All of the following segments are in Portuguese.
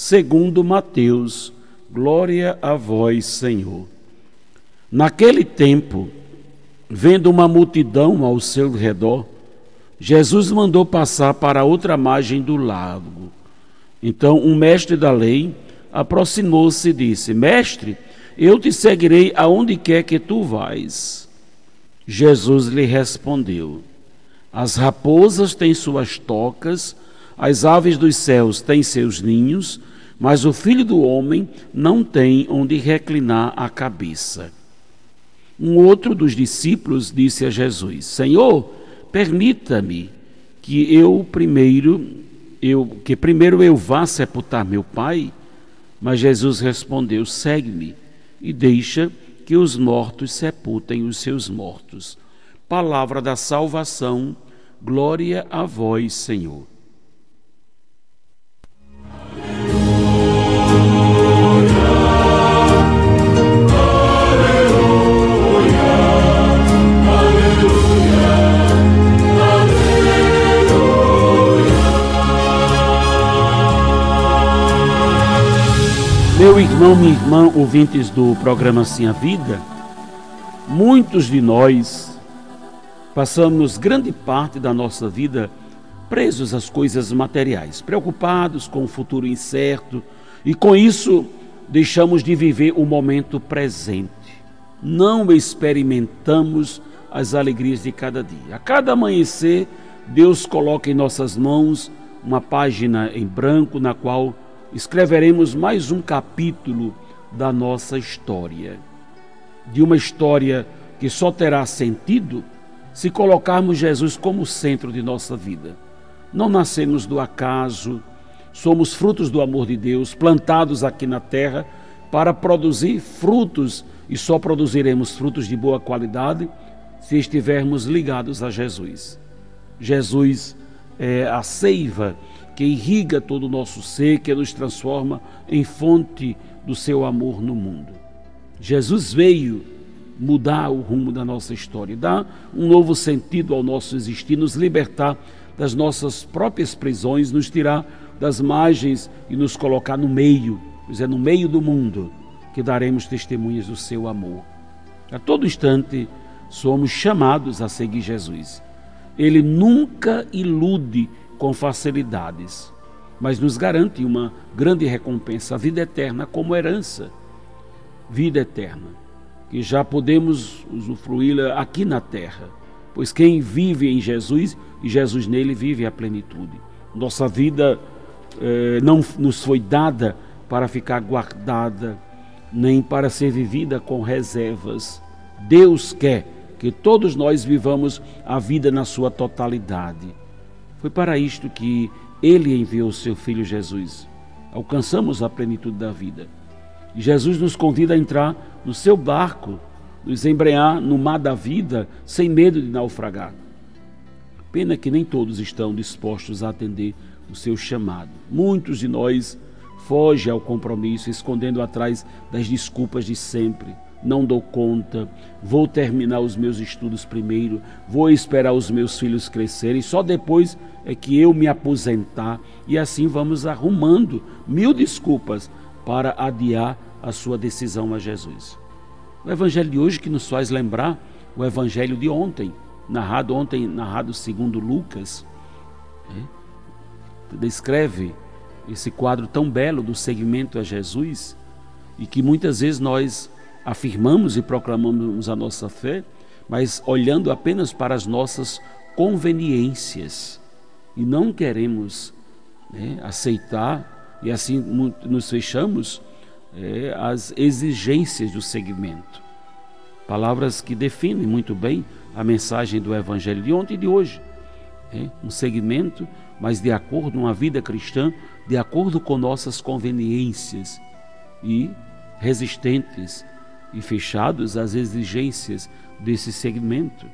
segundo Mateus. Glória a vós, Senhor. Naquele tempo, vendo uma multidão ao seu redor, Jesus mandou passar para outra margem do lago. Então, um mestre da lei aproximou-se e disse: Mestre, eu te seguirei aonde quer que tu vais. Jesus lhe respondeu: As raposas têm suas tocas, as aves dos céus têm seus ninhos, mas o filho do homem não tem onde reclinar a cabeça. Um outro dos discípulos disse a Jesus: Senhor, permita-me que eu primeiro eu que primeiro eu vá sepultar meu pai. Mas Jesus respondeu: Segue-me e deixa que os mortos sepultem os seus mortos. Palavra da salvação, glória a vós, Senhor. Meu irmão, minha irmã, ouvintes do programa Sim a Vida, muitos de nós passamos grande parte da nossa vida presos às coisas materiais, preocupados com o futuro incerto e com isso deixamos de viver o momento presente. Não experimentamos as alegrias de cada dia. A cada amanhecer, Deus coloca em nossas mãos uma página em branco na qual escreveremos mais um capítulo da nossa história. De uma história que só terá sentido se colocarmos Jesus como centro de nossa vida. Não nascemos do acaso, somos frutos do amor de Deus, plantados aqui na terra para produzir frutos e só produziremos frutos de boa qualidade se estivermos ligados a Jesus. Jesus é a seiva que irriga todo o nosso ser, que nos transforma em fonte do seu amor no mundo. Jesus veio mudar o rumo da nossa história, dar um novo sentido ao nosso existir, nos libertar das nossas próprias prisões, nos tirar das margens e nos colocar no meio, pois é no meio do mundo que daremos testemunhas do seu amor. A todo instante somos chamados a seguir Jesus. Ele nunca ilude com facilidades, mas nos garante uma grande recompensa, a vida eterna como herança. Vida eterna, que já podemos usufruí-la aqui na terra, pois quem vive em Jesus e Jesus nele vive a plenitude. Nossa vida eh, não nos foi dada para ficar guardada, nem para ser vivida com reservas. Deus quer que todos nós vivamos a vida na sua totalidade. Foi para isto que ele enviou seu filho Jesus. Alcançamos a plenitude da vida. E Jesus nos convida a entrar no seu barco, nos embrear no mar da vida, sem medo de naufragar. Pena que nem todos estão dispostos a atender o seu chamado. Muitos de nós fogem ao compromisso, escondendo atrás das desculpas de sempre não dou conta, vou terminar os meus estudos primeiro, vou esperar os meus filhos crescerem, só depois é que eu me aposentar. E assim vamos arrumando mil desculpas para adiar a sua decisão a Jesus. O evangelho de hoje que nos faz lembrar o evangelho de ontem, narrado ontem, narrado segundo Lucas, é, descreve esse quadro tão belo do seguimento a Jesus e que muitas vezes nós afirmamos e proclamamos a nossa fé, mas olhando apenas para as nossas conveniências e não queremos né, aceitar e assim nos fechamos é, as exigências do segmento. Palavras que definem muito bem a mensagem do Evangelho de ontem e de hoje. É, um segmento mas de acordo com uma vida cristã, de acordo com nossas conveniências e resistentes e fechados às exigências desse segmento.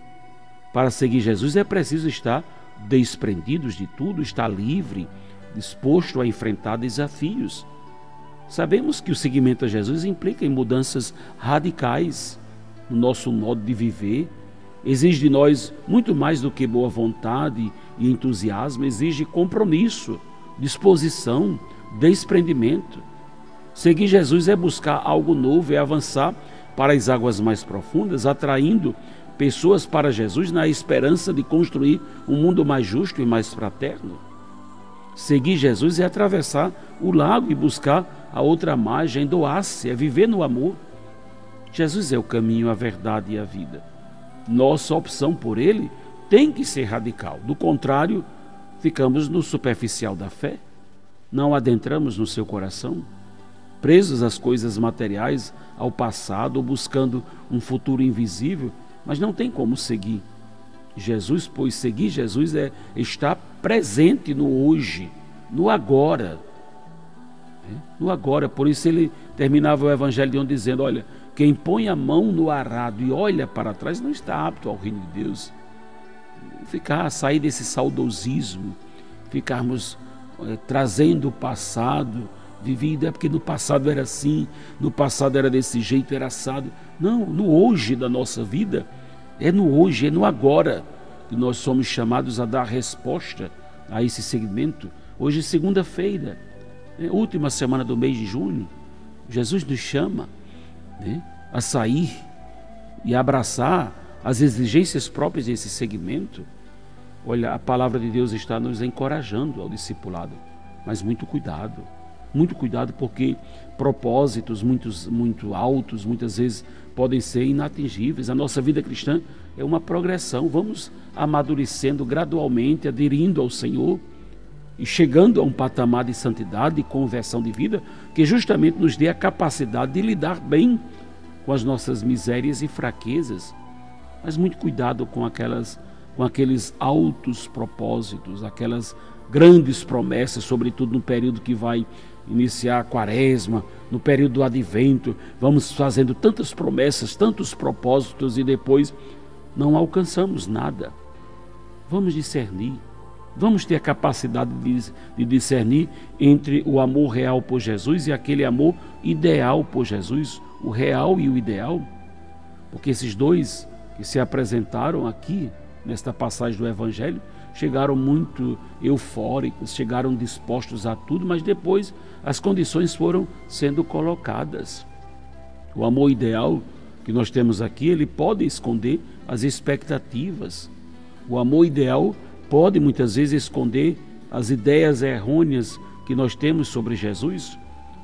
Para seguir Jesus é preciso estar desprendidos de tudo, estar livre, disposto a enfrentar desafios. Sabemos que o seguimento a Jesus implica em mudanças radicais no nosso modo de viver, exige de nós muito mais do que boa vontade e entusiasmo, exige compromisso, disposição, desprendimento. Seguir Jesus é buscar algo novo, é avançar para as águas mais profundas, atraindo pessoas para Jesus na esperança de construir um mundo mais justo e mais fraterno. Seguir Jesus é atravessar o lago e buscar a outra margem, doar-se, é viver no amor. Jesus é o caminho, a verdade e a vida. Nossa opção por ele tem que ser radical. Do contrário, ficamos no superficial da fé, não adentramos no seu coração, presos às coisas materiais, ao passado, ou buscando um futuro invisível, mas não tem como seguir. Jesus, pois seguir Jesus é estar presente no hoje, no agora. É, no agora, por isso ele terminava o evangelho de um dizendo: Olha, quem põe a mão no arado e olha para trás não está apto ao reino de Deus. Ficar, sair desse saudosismo, ficarmos é, trazendo o passado, vivida, é porque no passado era assim, no passado era desse jeito, era assado. Não, no hoje da nossa vida, é no hoje, é no agora que nós somos chamados a dar resposta a esse segmento. Hoje, segunda-feira, né, última semana do mês de junho, Jesus nos chama né, a sair e abraçar as exigências próprias desse segmento. Olha, a palavra de Deus está nos encorajando ao discipulado, mas muito cuidado, muito cuidado porque propósitos muito, muito altos muitas vezes podem ser inatingíveis. A nossa vida cristã é uma progressão, vamos amadurecendo gradualmente, aderindo ao Senhor e chegando a um patamar de santidade e conversão de vida que justamente nos dê a capacidade de lidar bem com as nossas misérias e fraquezas. Mas muito cuidado com aquelas com aqueles altos propósitos, aquelas grandes promessas, sobretudo no período que vai iniciar a quaresma, no período do advento, vamos fazendo tantas promessas, tantos propósitos e depois não alcançamos nada. Vamos discernir Vamos ter a capacidade de, de, discernir entre o amor real por Jesus e aquele amor ideal por Jesus, o real e o ideal. Porque esses dois que se apresentaram aqui, nesta passagem do Evangelho, chegaram muito eufóricos, chegaram dispostos a tudo, mas depois as condições foram sendo colocadas. O amor ideal que nós temos aqui, ele pode esconder as expectativas. O amor ideal pode muitas vezes esconder as ideias errôneas que nós temos sobre Jesus,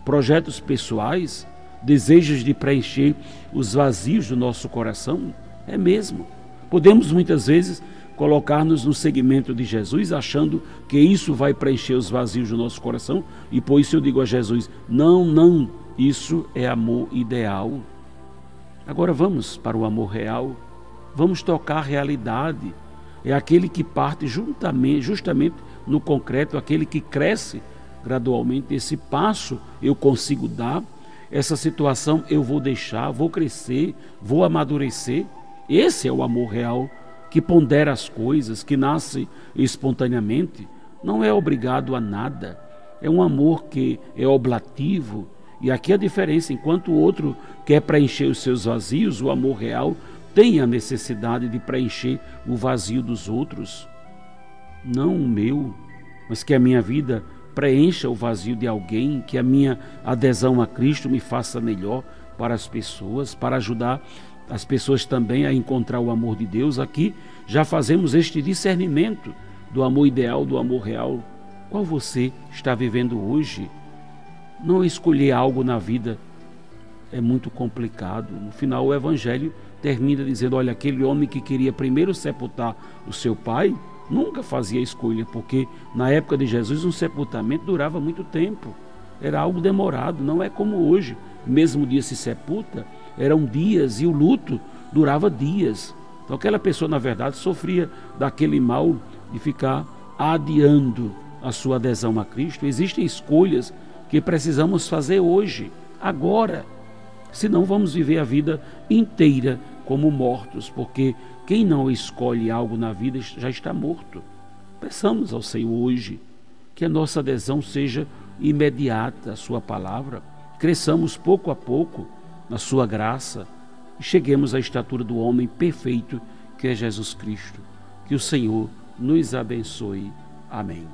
projetos pessoais, desejos de preencher os vazios do nosso coração. É mesmo. Podemos muitas vezes colocar-nos no segmento de Jesus, achando que isso vai preencher os vazios do nosso coração, e por isso eu digo a Jesus: não, não, isso é amor ideal. Agora vamos para o amor real, vamos tocar a realidade é aquele que parte juntamente, justamente no concreto, aquele que cresce gradualmente. Esse passo eu consigo dar, essa situação eu vou deixar, vou crescer, vou amadurecer. Esse é o amor real que pondera as coisas, que nasce espontaneamente, não é obrigado a nada. É um amor que é oblativo. E aqui a diferença: enquanto o outro quer preencher os seus vazios, o amor real tem a necessidade de preencher o vazio dos outros, não o meu, mas que a minha vida preencha o vazio de alguém, que a minha adesão a Cristo me faça melhor para as pessoas, para ajudar as pessoas também a encontrar o amor de Deus. Aqui já fazemos este discernimento do amor ideal, do amor real. Qual você está vivendo hoje? Não escolher algo na vida é muito complicado. No final, o Evangelho termina dizendo: olha, aquele homem que queria primeiro sepultar o seu pai nunca fazia escolha, porque na época de Jesus um sepultamento durava muito tempo, era algo demorado, não é como hoje. Mesmo dia se sepulta, eram dias e o luto durava dias. Então aquela pessoa, na verdade, sofria daquele mal de ficar adiando a sua adesão a Cristo, existem escolhas que precisamos fazer hoje, agora. Senão vamos viver a vida inteira como mortos, porque quem não escolhe algo na vida já está morto. Peçamos ao Senhor hoje que a nossa adesão seja imediata à Sua palavra, cresçamos pouco a pouco na Sua graça e cheguemos à estatura do homem perfeito que é Jesus Cristo. Que o Senhor nos abençoe. Amém.